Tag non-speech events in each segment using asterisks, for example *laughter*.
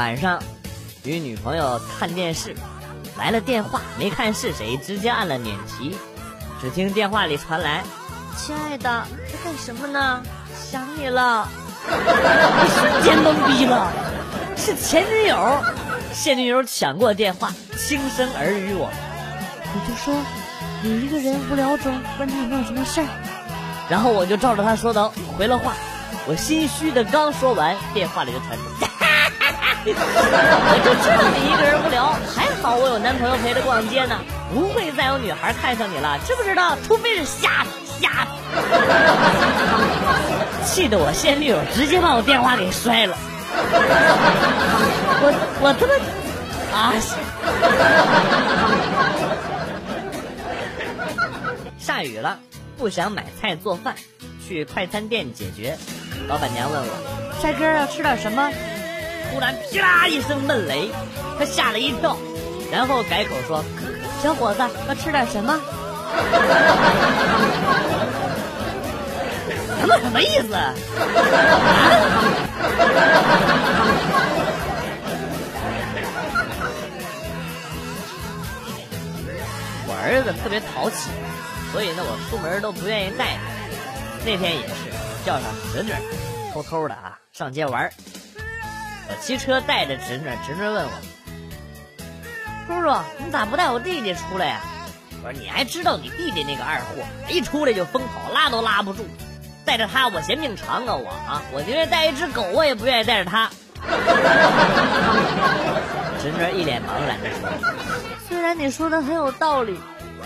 晚上与女朋友看电视，来了电话，没看是谁，直接按了免提。只听电话里传来：“亲爱的，在干什么呢？想你了。”瞬间懵逼了，是前女友。现女友抢过电话，轻声耳语我：“你就说你一个人无聊中，问他有没有什么事儿。”然后我就照着他说的回了话。我心虚的刚说完，电话里就传出：“ *laughs* 我就知道你一个人无聊，还好我有男朋友陪着逛街呢，不会再有女孩看上你了，知不知道？除非是瞎子，瞎。*laughs* ”气得我现女友直接把我电话给摔了。我我他妈啊！下雨了，不想买菜做饭，去快餐店解决。老板娘问我：“帅哥要吃点什么？”突然噼啦一声闷雷，他吓了一跳，然后改口说：“小伙子要吃点什么？”什么什么意思？我儿子特别淘气，所以呢，我出门都不愿意带他。那天也是叫上侄女，偷偷的啊上街玩。我骑车带着侄女，侄女问我：“叔叔，你咋不带我弟弟出来呀？”我说：“你还知道你弟弟那个二货，一出来就疯跑，拉都拉不住。”带着他，我嫌命长啊！我啊，我宁愿带一只狗，我也不愿意带着他。*laughs* 侄女一脸茫然的说：“虽然你说的很有道理，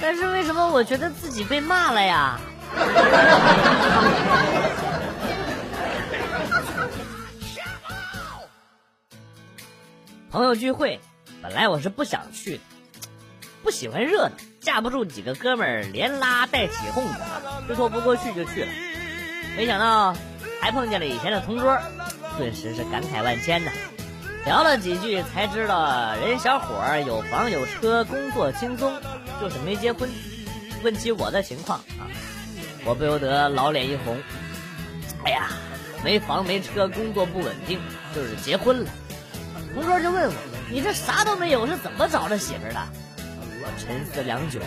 但是为什么我觉得自己被骂了呀？” *laughs* 朋友聚会，本来我是不想去的，不喜欢热闹，架不住几个哥们儿连拉带起哄的，就说不过去就去了。没想到还碰见了以前的同桌，顿时是感慨万千呐。聊了几句才知道，人小伙儿有房有车，工作轻松，就是没结婚。问起我的情况啊，我不由得老脸一红。哎呀，没房没车，工作不稳定，就是结婚了。同桌就问我：“你这啥都没有，是怎么找着媳妇的？”我沉思良久，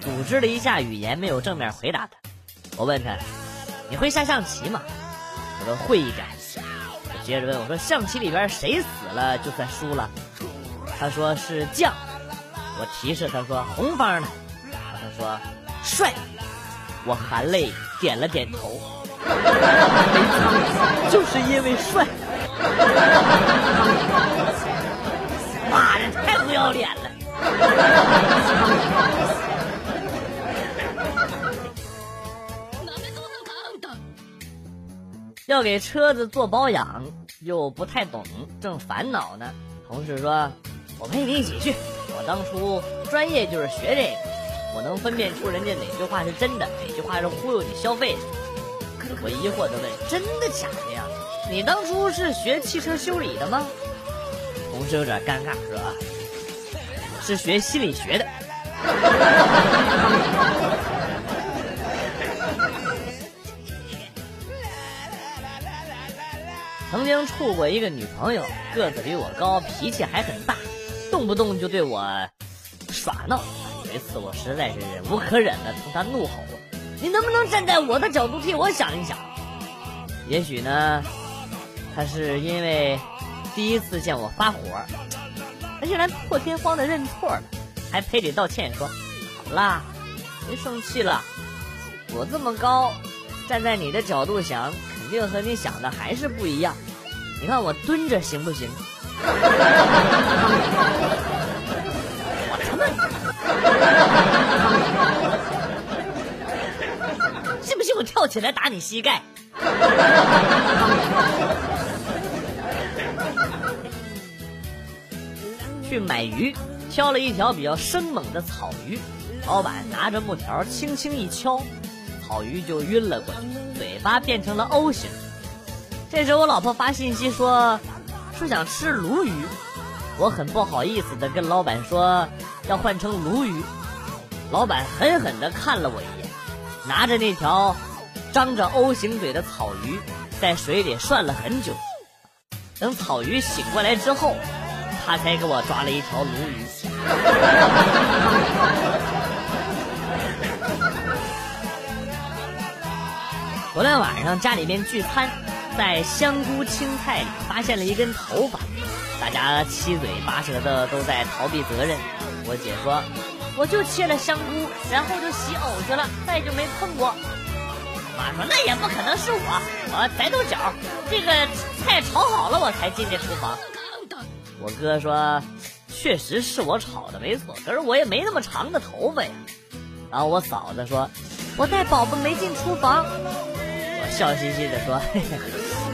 组织了一下语言，没有正面回答他。我问他。你会下象棋吗？他说会一点。我接着问我说：“象棋里边谁死了就算输了？”他说是将。我提示他说红方的。他说帅。我含泪点了点头。*laughs* 就是因为帅。要脸了！要给车子做保养，又不太懂，正烦恼呢。同事说：“我陪你一起去。我当初专业就是学这个，我能分辨出人家哪句话是真的，哪句话是忽悠你消费的。”我疑惑的问：“真的假的呀？你当初是学汽车修理的吗？”同事有点尴尬说：“是学心理学的。”曾经处过一个女朋友，个子比我高，脾气还很大，动不动就对我耍闹。有一次我实在是忍无可忍了，冲她怒吼：“你能不能站在我的角度替我想一想？”也许呢，她是因为第一次见我发火，竟然破天荒的认错了，还赔礼道歉说：“好啦，别生气了，我这么高，站在你的角度想。”肯定和你想的还是不一样。你看我蹲着行不行？*laughs* 我他妈！*laughs* 信不信我跳起来打你膝盖？去买鱼，挑了一条比较生猛的草鱼，老板拿着木条轻轻一敲。草鱼就晕了过去，嘴巴变成了 O 型。这时我老婆发信息说，说想吃鲈鱼。我很不好意思的跟老板说要换成鲈鱼。老板狠狠的看了我一眼，拿着那条张着 O 型嘴的草鱼在水里涮了很久。等草鱼醒过来之后，他才给我抓了一条鲈鱼。*laughs* 昨天晚上家里面聚餐，在香菇青菜里发现了一根头发，大家七嘴八舌的都在逃避责任。我姐说，我就切了香菇，然后就洗藕去了，再就没碰过。妈说那也不可能是我，我在抖脚，这个菜炒好了我才进的厨房。我哥说，确实是我炒的没错，可是我也没那么长的头发呀。然后我嫂子说，我带宝宝没进厨房。我笑嘻嘻的说，嘿嘿，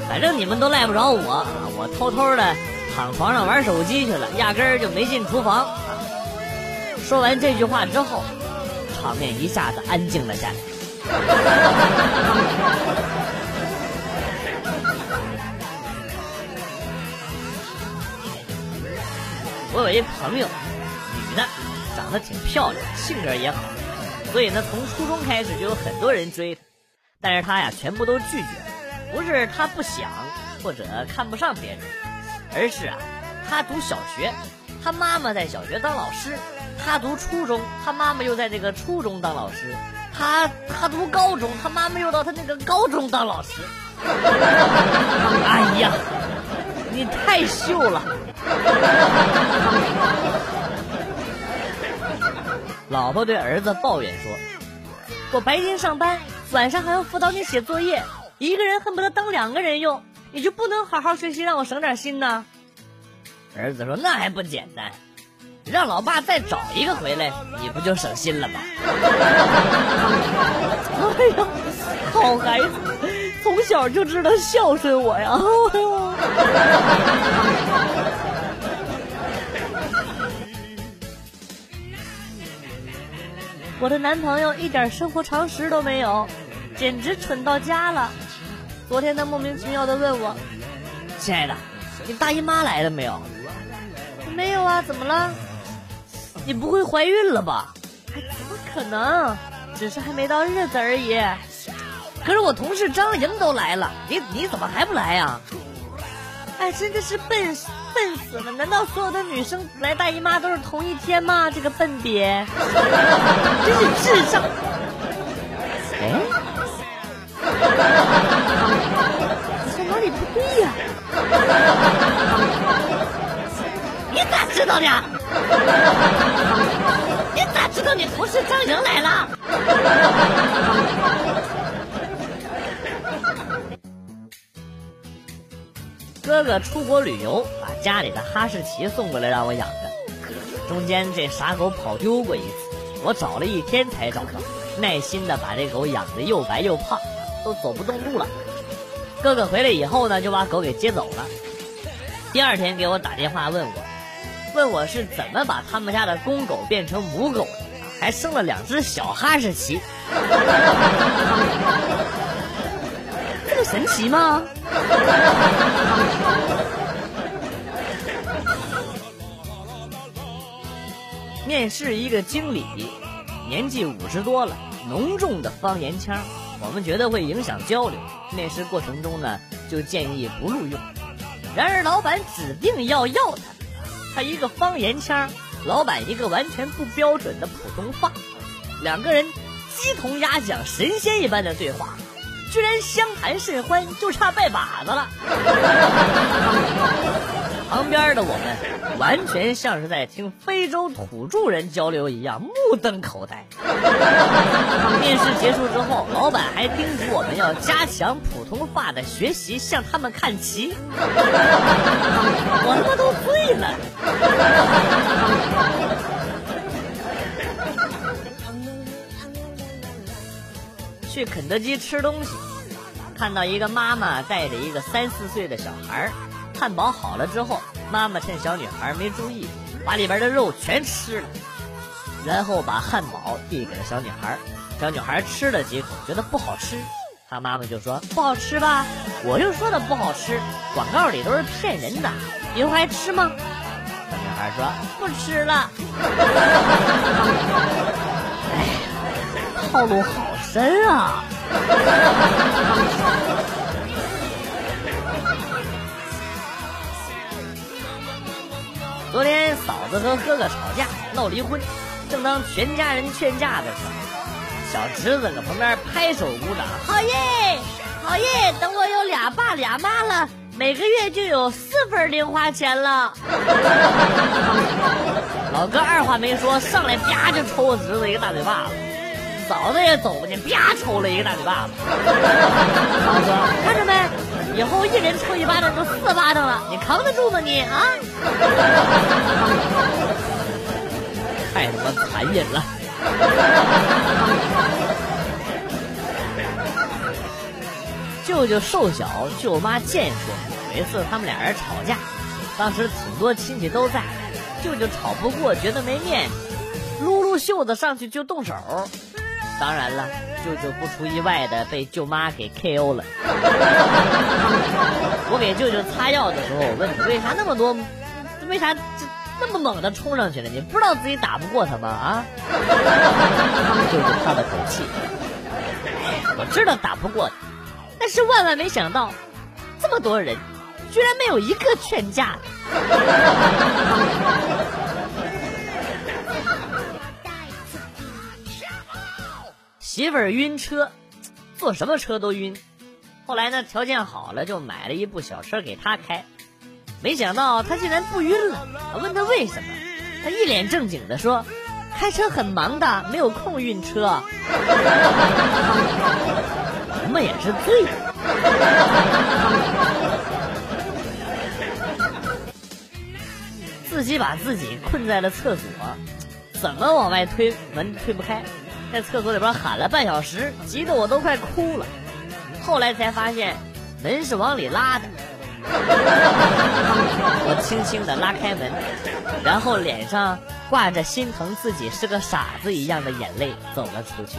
反正你们都赖不着我，我偷偷的躺床上玩手机去了，压根儿就没进厨房。说完这句话之后，场面一下子安静了下来。我有一朋友，女的，长得挺漂亮，性格也好，所以呢，从初中开始就有很多人追她，但是她呀，全部都拒绝了。不是她不想或者看不上别人，而是啊，她读小学，她妈妈在小学当老师；她读初中，她妈妈又在这个初中当老师。她她读高中，她妈妈又到她那个高中当老师。哎呀，你太秀了！*laughs* 老婆对儿子抱怨说：“我白天上班，晚上还要辅导你写作业，一个人恨不得当两个人用，你就不能好好学习，让我省点心呢？”儿子说：“那还不简单。”让老爸再找一个回来，你不就省心了吗？*laughs* 哎呀，好孩子，从小就知道孝顺我呀！我的男朋友一点生活常识都没有，简直蠢到家了。昨天他莫名其妙的问我：“亲爱的，你大姨妈来了没有？”“没有啊，怎么了？”你不会怀孕了吧？怎么可能？只是还没到日子而已。可是我同事张莹都来了，你你怎么还不来呀？哎，真的是笨笨死了！难道所有的女生来大姨妈都是同一天吗？这个笨瘪，真是智障！哎，在哪里不对呀？你咋知道的？你咋知道你同事张莹来了？哥哥出国旅游，把家里的哈士奇送过来让我养着。中间这傻狗跑丢过一次，我找了一天才找到，耐心的把这狗养的又白又胖，都走不动路了。哥哥回来以后呢，就把狗给接走了。第二天给我打电话问我。问我是怎么把他们家的公狗变成母狗的，还生了两只小哈士奇，神奇吗？面试一个经理，年纪五十多了，浓重的方言腔，我们觉得会影响交流。面试过程中呢，就建议不录用。然而老板指定要要他。他一个方言腔，老板一个完全不标准的普通话，两个人鸡同鸭讲，神仙一般的对话，居然相谈甚欢，就差拜把子了。*laughs* 旁边的我们完全像是在听非洲土著人交流一样，目瞪口呆。面试结束之后，老板还叮嘱我们要加强普通话的学习，向他们看齐。*laughs* 我他妈都醉了。去肯德基吃东西，看到一个妈妈带着一个三四岁的小孩儿。汉堡好了之后，妈妈趁小女孩没注意，把里边的肉全吃了，然后把汉堡递给了小女孩。小女孩吃了几口，觉得不好吃，她妈妈就说：“不好吃吧？我就说的不好吃，广告里都是骗人的。以后还吃吗？”小女孩说：“不吃了。*laughs* ”哎，套路好深啊！昨天嫂子和哥哥吵架闹离婚，正当全家人劝架的时候，小侄子搁旁边拍手鼓掌，好耶，好耶！等我有俩爸俩妈了，每个月就有四份零花钱了。*laughs* 老哥二话没说，上来啪就抽我侄子一个大嘴巴子，嫂子也走过去啪抽了一个大嘴巴子。嫂子看着没？以后一人抽一巴掌就四巴掌了，你扛得住吗你啊？太他妈残忍了！*laughs* 舅舅瘦小，舅妈健硕。有一次他们俩人吵架，当时挺多亲戚都在，舅舅吵不过，觉得没面子，撸撸袖子上去就动手。当然了，舅舅不出意外的被舅妈给 KO 了。*laughs* 我给舅舅擦药的时候，我问你为啥那么多，为啥这那么猛的冲上去了？你不知道自己打不过他吗？啊！舅舅叹了口气，我知道打不过他，但是万万没想到，这么多人，居然没有一个劝架的。媳妇儿晕车，坐什么车都晕。后来呢，条件好了，就买了一部小车给他开。没想到他竟然不晕了。我问他为什么，他一脸正经的说：“开车很忙的，没有空晕车。”我们也是醉。自己把自己困在了厕所，怎么往外推门推不开。在厕所里边喊了半小时，急得我都快哭了。后来才发现，门是往里拉的。我轻轻的拉开门，然后脸上挂着心疼自己是个傻子一样的眼泪走了出去。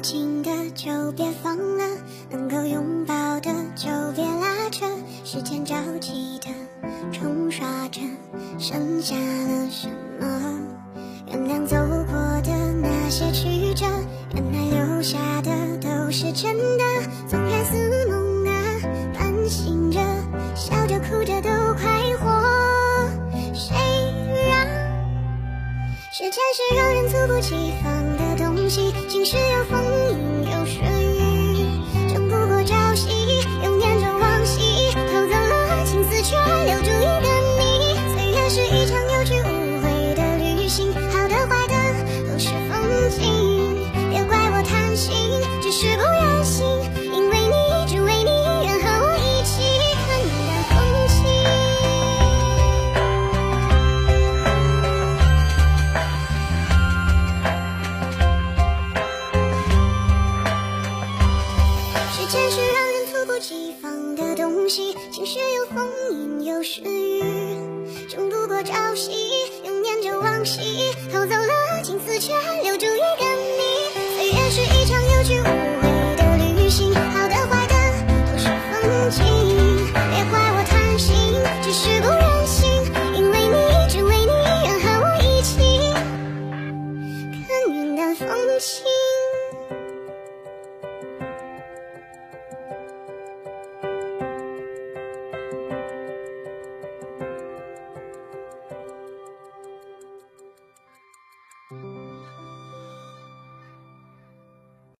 紧的就别放了，能够拥抱的就别拉扯。时间着急的冲刷着，剩下了什么？原谅走过的那些曲折，原来留下的都是真的。纵然似梦啊，半醒着，笑着哭着都快活。谁让时间是让人猝不及防的东西？晴时有风，